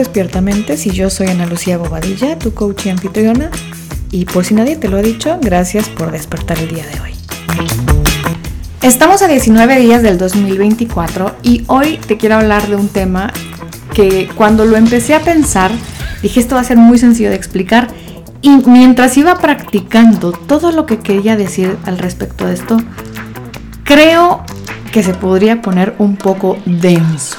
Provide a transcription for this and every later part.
Despiertamente, si yo soy Ana Lucía Bobadilla, tu coach y anfitriona. Y por si nadie te lo ha dicho, gracias por despertar el día de hoy. Estamos a 19 días del 2024 y hoy te quiero hablar de un tema que cuando lo empecé a pensar, dije esto va a ser muy sencillo de explicar y mientras iba practicando todo lo que quería decir al respecto de esto, creo que se podría poner un poco denso.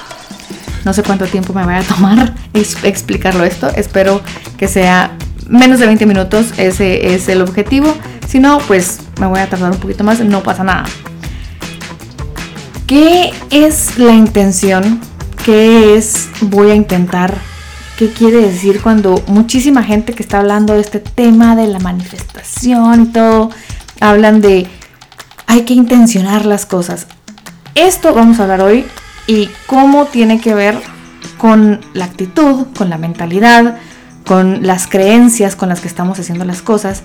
No sé cuánto tiempo me vaya a tomar explicarlo esto. Espero que sea menos de 20 minutos. Ese es el objetivo. Si no, pues me voy a tardar un poquito más. No pasa nada. ¿Qué es la intención? ¿Qué es voy a intentar? ¿Qué quiere decir cuando muchísima gente que está hablando de este tema de la manifestación y todo, hablan de hay que intencionar las cosas? Esto vamos a hablar hoy y cómo tiene que ver con la actitud, con la mentalidad, con las creencias con las que estamos haciendo las cosas.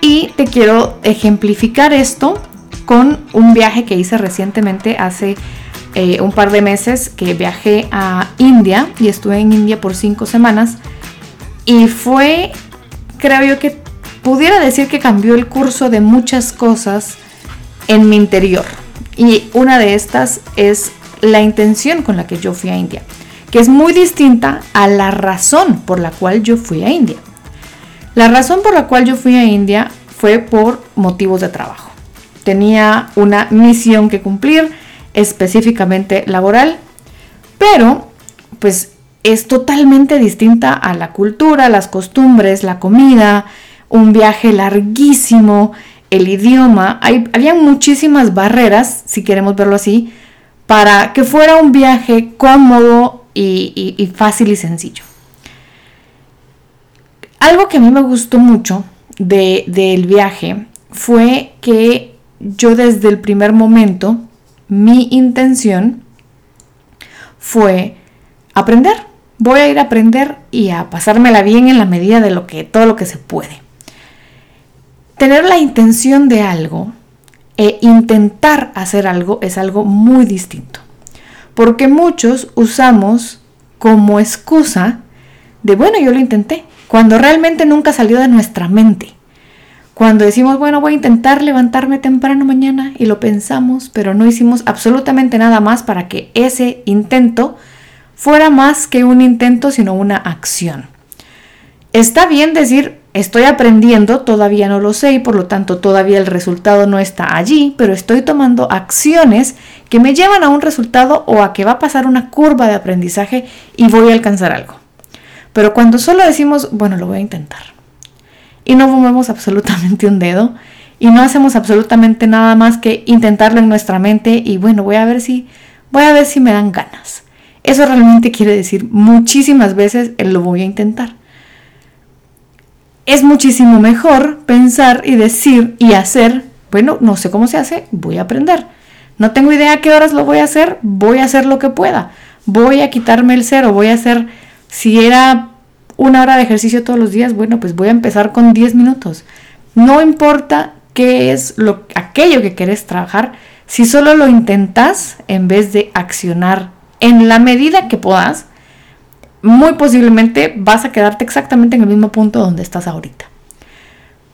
Y te quiero ejemplificar esto con un viaje que hice recientemente hace eh, un par de meses que viajé a India y estuve en India por cinco semanas y fue, creo yo que pudiera decir que cambió el curso de muchas cosas en mi interior. Y una de estas es la intención con la que yo fui a India, que es muy distinta a la razón por la cual yo fui a India. La razón por la cual yo fui a India fue por motivos de trabajo. Tenía una misión que cumplir, específicamente laboral, pero pues es totalmente distinta a la cultura, las costumbres, la comida, un viaje larguísimo, el idioma. Hay, había muchísimas barreras, si queremos verlo así, para que fuera un viaje cómodo y, fácil y sencillo. Algo que a mí me gustó mucho del viaje fue que yo desde el primer momento, mi intención fue aprender. Voy a ir a aprender y a pasármela bien en la medida de lo que, todo lo que se puede. Tener la intención de algo e intentar hacer algo es algo muy distinto. Porque muchos usamos como excusa de, bueno, yo lo intenté, cuando realmente nunca salió de nuestra mente. Cuando decimos, bueno, voy a intentar levantarme temprano mañana y lo pensamos, pero no hicimos absolutamente nada más para que ese intento fuera más que un intento, sino una acción. Está bien decir, estoy aprendiendo, todavía no lo sé y por lo tanto todavía el resultado no está allí, pero estoy tomando acciones que me llevan a un resultado o a que va a pasar una curva de aprendizaje y voy a alcanzar algo. Pero cuando solo decimos, bueno, lo voy a intentar, y no movemos absolutamente un dedo, y no hacemos absolutamente nada más que intentarlo en nuestra mente y bueno, voy a ver si voy a ver si me dan ganas. Eso realmente quiere decir muchísimas veces lo voy a intentar es muchísimo mejor pensar y decir y hacer, bueno, no sé cómo se hace, voy a aprender. No tengo idea a qué horas lo voy a hacer, voy a hacer lo que pueda. Voy a quitarme el cero, voy a hacer, si era una hora de ejercicio todos los días, bueno, pues voy a empezar con 10 minutos. No importa qué es lo, aquello que quieres trabajar, si solo lo intentas en vez de accionar en la medida que puedas, muy posiblemente vas a quedarte exactamente en el mismo punto donde estás ahorita.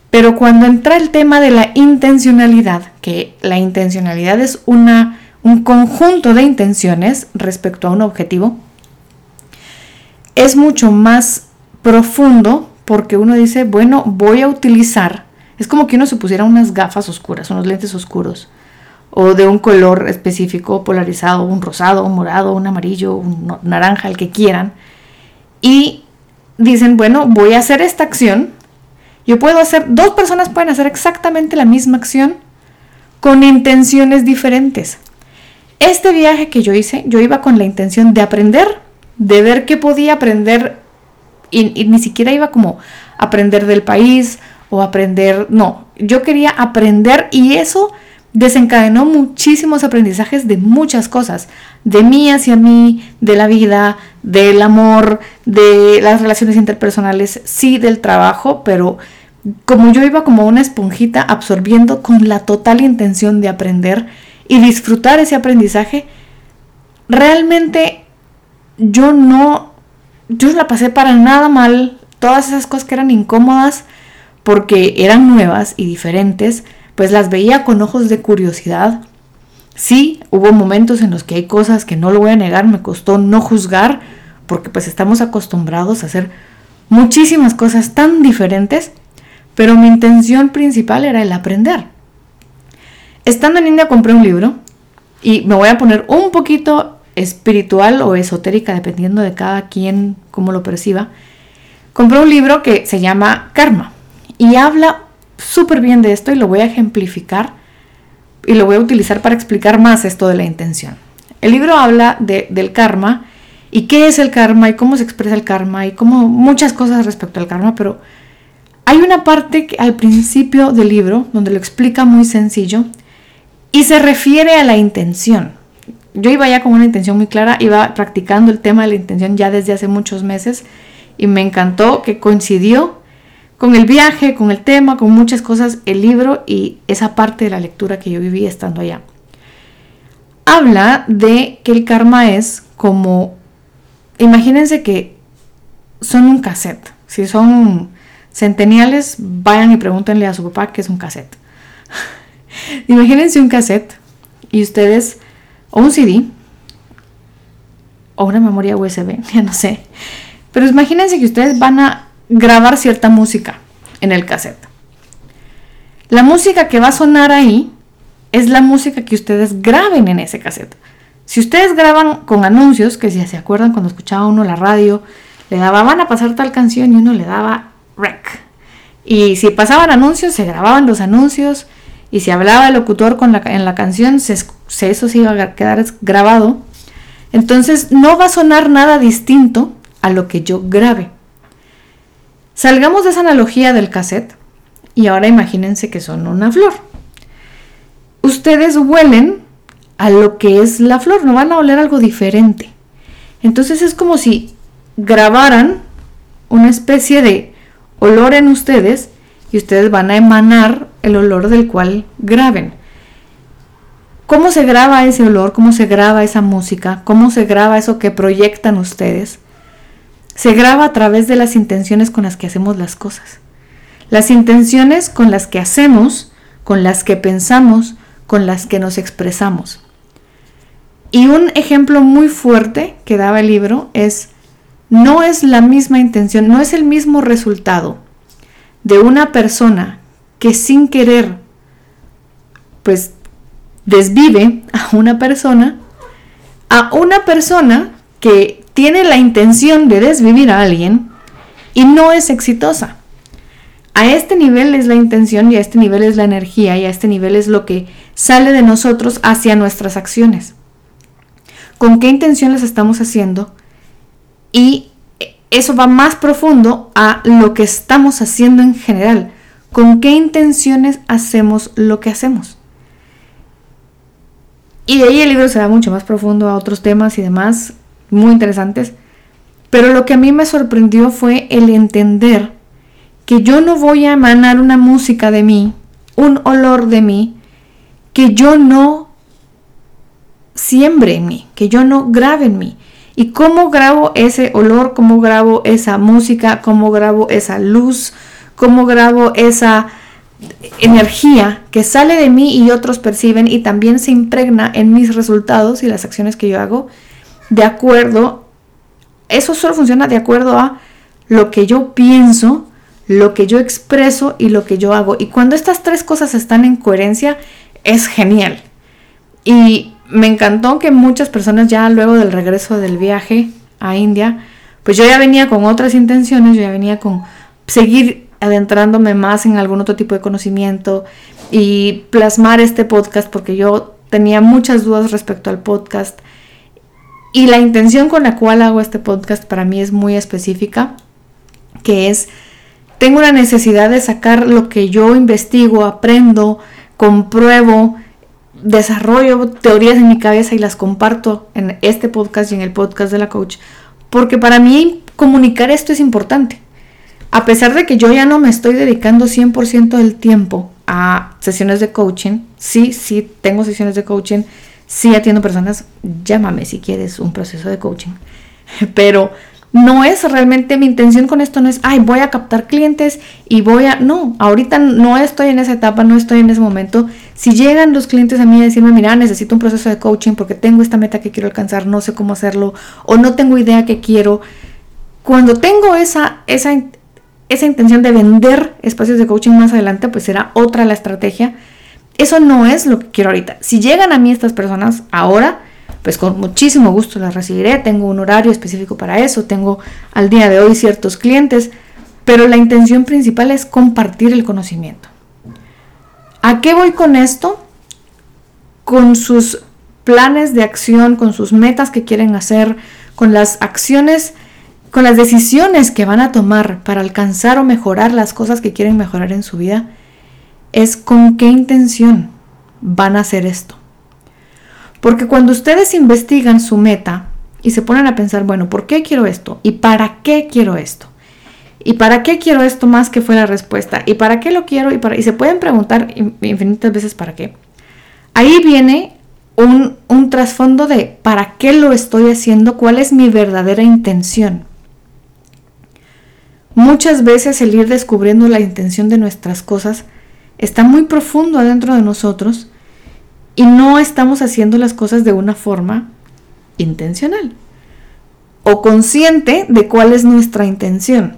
Pero cuando entra el tema de la intencionalidad, que la intencionalidad es una, un conjunto de intenciones respecto a un objetivo, es mucho más profundo porque uno dice, bueno, voy a utilizar, es como que uno se pusiera unas gafas oscuras, unos lentes oscuros, o de un color específico, polarizado, un rosado, un morado, un amarillo, un naranja, el que quieran, y dicen, bueno, voy a hacer esta acción. Yo puedo hacer, dos personas pueden hacer exactamente la misma acción con intenciones diferentes. Este viaje que yo hice, yo iba con la intención de aprender, de ver qué podía aprender y, ni siquiera iba como aprender del país o aprender, no, yo quería aprender y eso desencadenó muchísimos aprendizajes de muchas cosas, de mí hacia mí, de la vida, del amor, de las relaciones interpersonales, sí del trabajo, pero como yo iba como una esponjita absorbiendo con la total intención de aprender y disfrutar ese aprendizaje, realmente yo no yo la pasé para nada mal. Todas esas cosas que eran incómodas porque eran nuevas y diferentes, pues las veía con ojos de curiosidad. Sí, hubo momentos en los que hay cosas que no lo voy a negar, me costó no juzgar, porque pues estamos acostumbrados a hacer muchísimas cosas tan diferentes, pero mi intención principal era el aprender. Estando en India compré un libro y me voy a poner un poquito espiritual o esotérica, dependiendo de cada quien cómo lo perciba. Compré un libro que se llama Karma y habla súper bien de esto y lo voy a ejemplificar y lo voy a utilizar para explicar más esto de la intención. El libro habla del karma y qué es el karma y cómo se expresa el karma y cómo muchas cosas respecto al karma, pero hay una parte que, al principio del libro donde lo explica muy sencillo y se refiere a la intención. Yo iba ya con una intención muy clara, iba practicando el tema de la intención ya desde hace muchos meses y me encantó que coincidió con el viaje, con el tema, con muchas cosas, el libro y esa parte de la lectura que yo viví estando allá. Habla de que el karma es como, imagínense que son un cassette. Si son centeniales, vayan y pregúntenle a su papá qué es un cassette. imagínense un cassette y ustedes, o un CD, o una memoria USB, ya no sé. Pero imagínense que ustedes van a grabar cierta música en el cassette. La música que va a sonar ahí es la música que ustedes graben en ese cassette. Si ustedes graban con anuncios, que si se acuerdan cuando escuchaba uno la radio, le daba, van a pasar tal canción y uno le daba rec. Y si pasaban anuncios, se grababan los anuncios. Y si hablaba el locutor con la, en la canción, se, eso se iba a quedar grabado. Entonces no va a sonar nada distinto a lo que yo grabe. Salgamos de esa analogía del cassette y ahora imagínense que son una flor. Ustedes huelen a lo que es la flor, no van a oler algo diferente. Entonces es como si grabaran una especie de olor en ustedes y ustedes van a emanar el olor del cual graben. ¿Cómo se graba ese olor? ¿Cómo se graba esa música? ¿Cómo se graba eso que proyectan ustedes? Se graba a través de las intenciones con las que hacemos las cosas. Las intenciones con las que hacemos, con las que pensamos, con las que nos expresamos. Y un ejemplo muy fuerte que daba el libro es, no es la misma intención, no es el mismo resultado de una persona que sin querer, pues desvive a una persona, a una persona que tiene la intención de desvivir a alguien y no es exitosa. A este nivel es la intención y a este nivel es la energía y a este nivel es lo que sale de nosotros hacia nuestras acciones. ¿Con qué intención las estamos haciendo? Y eso va más profundo a lo que estamos haciendo en general. ¿Con qué intenciones hacemos lo que hacemos? Y de ahí el libro se va mucho más profundo a otros temas y demás muy interesantes. Pero lo que a mí me sorprendió fue el entender que yo no voy a emanar una música de mí, un olor de mí, que yo no siembre en mí, que yo no grabe en mí. ¿Y cómo grabo ese olor? ¿Cómo grabo esa música? ¿Cómo grabo esa luz? ¿Cómo grabo esa energía que sale de mí y otros perciben y también se impregna en mis resultados y las acciones que yo hago? De acuerdo, eso solo funciona de acuerdo a lo que yo pienso, lo que yo expreso y lo que yo hago. Y cuando estas tres cosas están en coherencia, es genial. Y me encantó que muchas personas ya luego del regreso del viaje a India, pues yo ya venía con otras intenciones, yo ya venía con seguir adentrándome más en algún otro tipo de conocimiento y plasmar este podcast porque yo tenía muchas dudas respecto al podcast y la intención con la cual hago este podcast para mí es muy específica, que es, tengo una necesidad de sacar lo que yo investigo, aprendo, compruebo, desarrollo teorías en mi cabeza y las comparto en este podcast y en el podcast de la coach, porque para mí comunicar esto es importante. A pesar de que yo ya no me estoy dedicando 100% del tiempo a sesiones de coaching, sí, sí, tengo sesiones de coaching, si atiendo personas, llámame si quieres un proceso de coaching. Pero no es realmente mi intención con esto, no es, ay, voy a captar clientes y voy a, no, ahorita no estoy en esa etapa, no estoy en ese momento. Si llegan los clientes a mí a decirme, mira, necesito un proceso de coaching porque tengo esta meta que quiero alcanzar, no sé cómo hacerlo o no tengo idea que quiero, cuando tengo esa, esa, esa intención de vender espacios de coaching más adelante, pues será otra la estrategia. Eso no es lo que quiero ahorita. Si llegan a mí estas personas ahora, pues con muchísimo gusto las recibiré. Tengo un horario específico para eso, tengo al día de hoy ciertos clientes, pero la intención principal es compartir el conocimiento. ¿A qué voy con esto? Con sus planes de acción, con sus metas que quieren hacer, con las acciones, con las decisiones que van a tomar para alcanzar o mejorar las cosas que quieren mejorar en su vida, es con qué intención van a hacer esto. Porque cuando ustedes investigan su meta y se ponen a pensar, bueno, ¿por qué quiero esto? ¿Y para qué quiero esto? ¿Y para qué quiero esto más que fue la respuesta? ¿Y para qué lo quiero? Y, para... y se pueden preguntar infinitas veces para qué. Ahí viene un, un trasfondo de para qué lo estoy haciendo, cuál es mi verdadera intención. Muchas veces el ir descubriendo la intención de nuestras cosas está muy profundo adentro de nosotros y no estamos haciendo las cosas de una forma intencional o consciente de cuál es nuestra intención.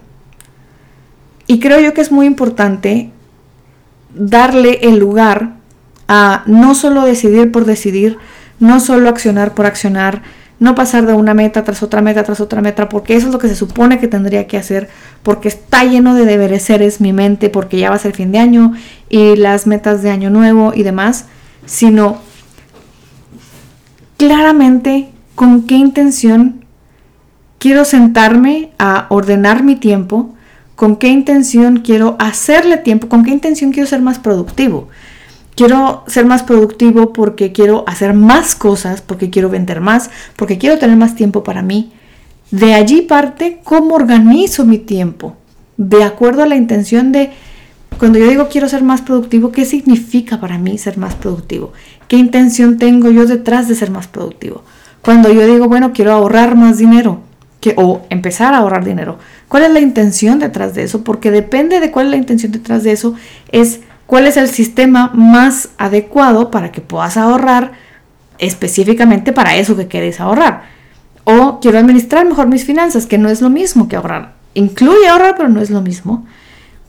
Y creo yo que es muy importante darle el lugar a no solo decidir por decidir, no solo accionar por accionar, no pasar de una meta tras otra meta tras otra meta, porque eso es lo que se supone que tendría que hacer, porque está lleno de deberes seres mi mente, porque ya va a ser fin de año y las metas de año nuevo y demás sino claramente con qué intención quiero sentarme a ordenar mi tiempo, con qué intención quiero hacerle tiempo, con qué intención quiero ser más productivo. Quiero ser más productivo porque quiero hacer más cosas, porque quiero vender más, porque quiero tener más tiempo para mí. De allí parte cómo organizo mi tiempo, de acuerdo a la intención de cuando yo digo quiero ser más productivo, ¿qué significa para mí ser más productivo? ¿Qué intención tengo yo detrás de ser más productivo? Cuando yo digo, bueno, quiero ahorrar más dinero o empezar a ahorrar dinero, ¿cuál es la intención detrás de eso? Porque depende de cuál es la intención detrás de eso, es cuál es el sistema más adecuado para que puedas ahorrar específicamente para eso que quieres ahorrar. O quiero administrar mejor mis finanzas, que no es lo mismo que ahorrar. Incluye ahorrar, pero no es lo mismo.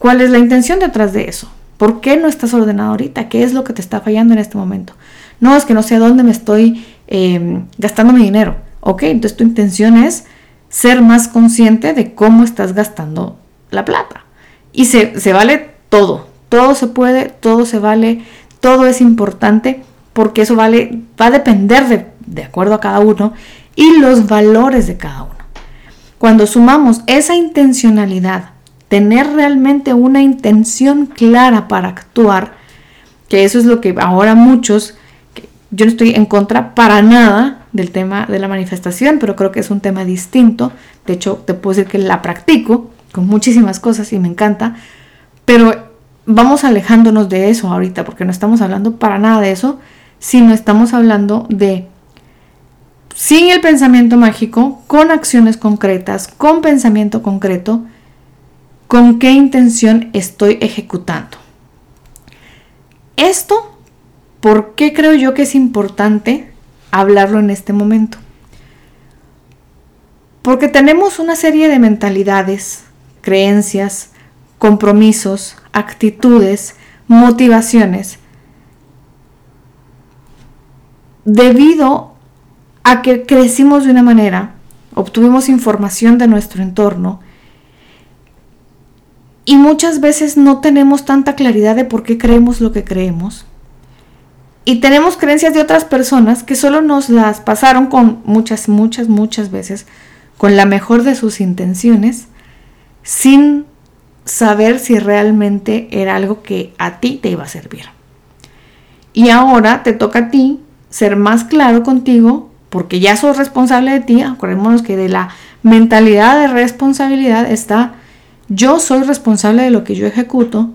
¿Cuál es la intención detrás de eso? ¿Por qué no estás ordenado ahorita? ¿Qué es lo que te está fallando en este momento? No, es que no sé dónde me estoy em, gastando mi dinero. Ok, entonces tu intención es ser más consciente de cómo estás gastando la plata. Y se, se vale todo. Todo se puede, todo se vale, todo es importante porque eso vale, va a depender de, de acuerdo a cada uno y los valores de cada uno. Cuando sumamos esa intencionalidad tener realmente una intención clara para actuar, que eso es lo que ahora muchos, yo no estoy en contra para nada del tema de la manifestación, pero creo que es un tema distinto. De hecho, te puedo decir que la practico con muchísimas cosas y me encanta, pero vamos alejándonos de eso ahorita, porque no estamos hablando para nada de eso, sino estamos hablando de sin el pensamiento mágico, con acciones concretas, con pensamiento concreto, con qué intención estoy ejecutando. Esto, ¿por qué creo yo que es importante hablarlo en este momento? Porque tenemos una serie de mentalidades, creencias, compromisos, actitudes, motivaciones, debido a que crecimos de una manera, obtuvimos información de nuestro entorno y muchas veces no tenemos tanta claridad de por qué creemos lo que creemos. Y tenemos creencias de otras personas que solo nos las pasaron con muchas, muchas, muchas veces con la mejor de sus intenciones, sin saber si realmente era algo que a ti te iba a servir. Y ahora te toca a ti ser más claro contigo, porque ya sos responsable de ti. Acordémonos que de la mentalidad de responsabilidad está yo soy responsable de lo que yo ejecuto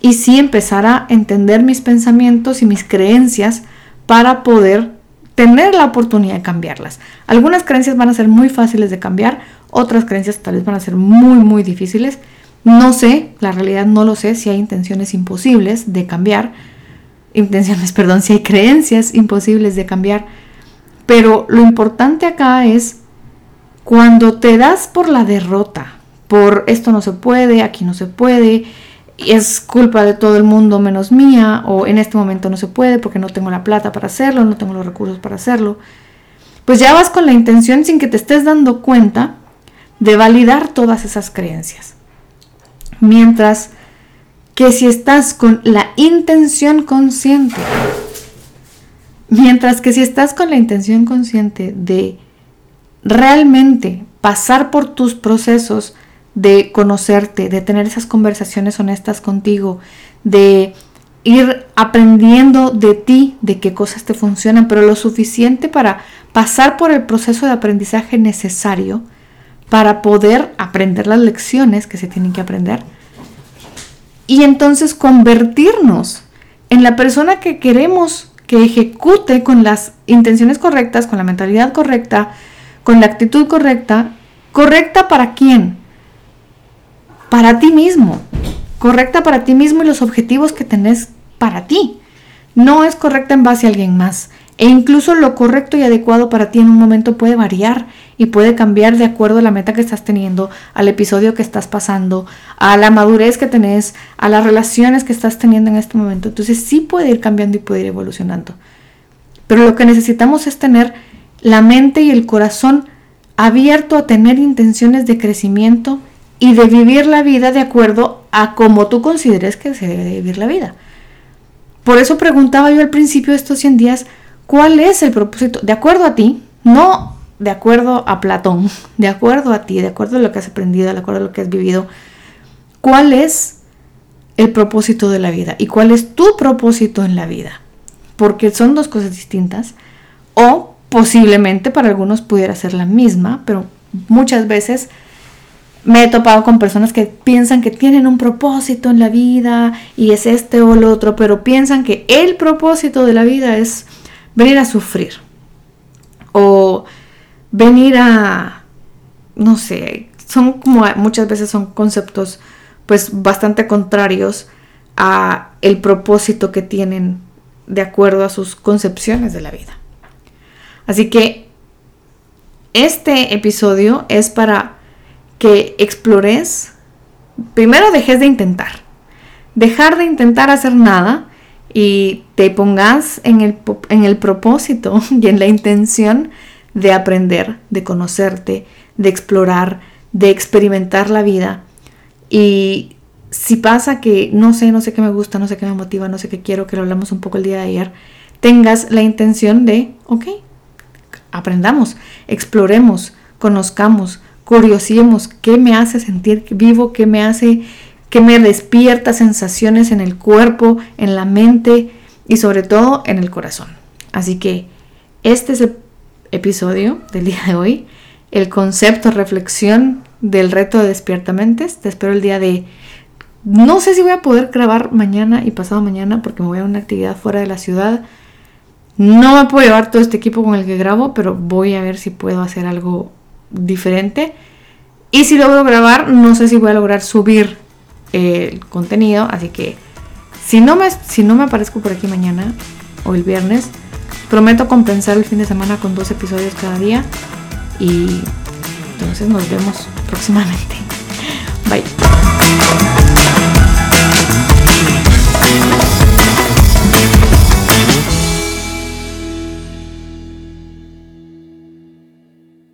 y sí empezar a entender mis pensamientos y mis creencias para poder tener la oportunidad de cambiarlas. Algunas creencias van a ser muy fáciles de cambiar, otras creencias tal vez van a ser muy, muy difíciles. No sé, la realidad no lo sé si hay intenciones imposibles de cambiar, intenciones, perdón, si hay creencias imposibles de cambiar, pero lo importante acá es cuando te das por la derrota, por esto no se puede, aquí no se puede, es culpa de todo el mundo menos mía, o en este momento no se puede porque no tengo la plata para hacerlo, no tengo los recursos para hacerlo, pues ya vas con la intención sin que te estés dando cuenta de validar todas esas creencias. Mientras que si estás con la intención consciente, mientras que si estás con la intención consciente de realmente pasar por tus procesos de conocerte, de tener esas conversaciones honestas contigo, de ir aprendiendo de ti, de qué cosas te funcionan, pero lo suficiente para pasar por el proceso de aprendizaje necesario para poder aprender las lecciones que se tienen que aprender y entonces convertirnos en la persona que queremos que ejecute con las intenciones correctas, con la mentalidad correcta, con la actitud correcta. ¿Correcta para quién? Para ti mismo. Correcta para ti mismo y los objetivos que tenés para ti. No es correcta en base a alguien más. E incluso lo correcto y adecuado para ti en un momento puede variar y puede cambiar de acuerdo a la meta que estás teniendo, al episodio que estás pasando, a la madurez que tenés, a las relaciones que estás teniendo en este momento. Entonces sí puede ir cambiando y puede ir evolucionando. Pero lo que necesitamos es tener la mente y el corazón abierto a tener intenciones de crecimiento y de vivir la vida de acuerdo a como tú consideres que se debe vivir la vida. Por eso preguntaba yo al principio de estos 100 días, ¿cuál es el propósito? De acuerdo a ti, no de acuerdo a Platón, de acuerdo a ti, de acuerdo a lo que has aprendido, de acuerdo a lo que has vivido, ¿cuál es el propósito de la vida? ¿Y cuál es tu propósito en la vida? Porque son dos cosas distintas. O posiblemente para algunos pudiera ser la misma, pero muchas veces me he topado con personas que piensan que tienen un propósito en la vida y es este o el otro, pero piensan que el propósito de la vida es venir a sufrir o venir a, no sé, son como muchas veces son conceptos pues bastante contrarios a el propósito que tienen de acuerdo a sus concepciones de la vida. Así que este episodio es para que explores, primero dejes de intentar, dejar de intentar hacer nada y te pongas en el, en el propósito y en la intención de aprender, de conocerte, de explorar, de experimentar la vida. Y si pasa que no sé, no sé qué me gusta, no sé qué me motiva, no sé qué quiero, que lo hablamos un poco el día de ayer, tengas la intención de, ok, aprendamos, exploremos, conozcamos, curiosemos qué me hace sentir vivo, qué me hace, qué me despierta sensaciones en el cuerpo, en la mente y sobre todo en el corazón. Así que este es el episodio del día de hoy, el concepto, reflexión del reto de Despiertamentes. Te espero el día de... No sé si voy a poder grabar mañana y pasado mañana porque me voy a una actividad fuera de la ciudad. No me puedo llevar todo este equipo con el que grabo, pero voy a ver si puedo hacer algo diferente. Y si logro grabar, no sé si voy a lograr subir eh, el contenido. Así que si no me, si no me aparezco por aquí mañana o el viernes, prometo compensar el fin de semana con dos episodios cada día. Y entonces nos vemos próximamente. Bye.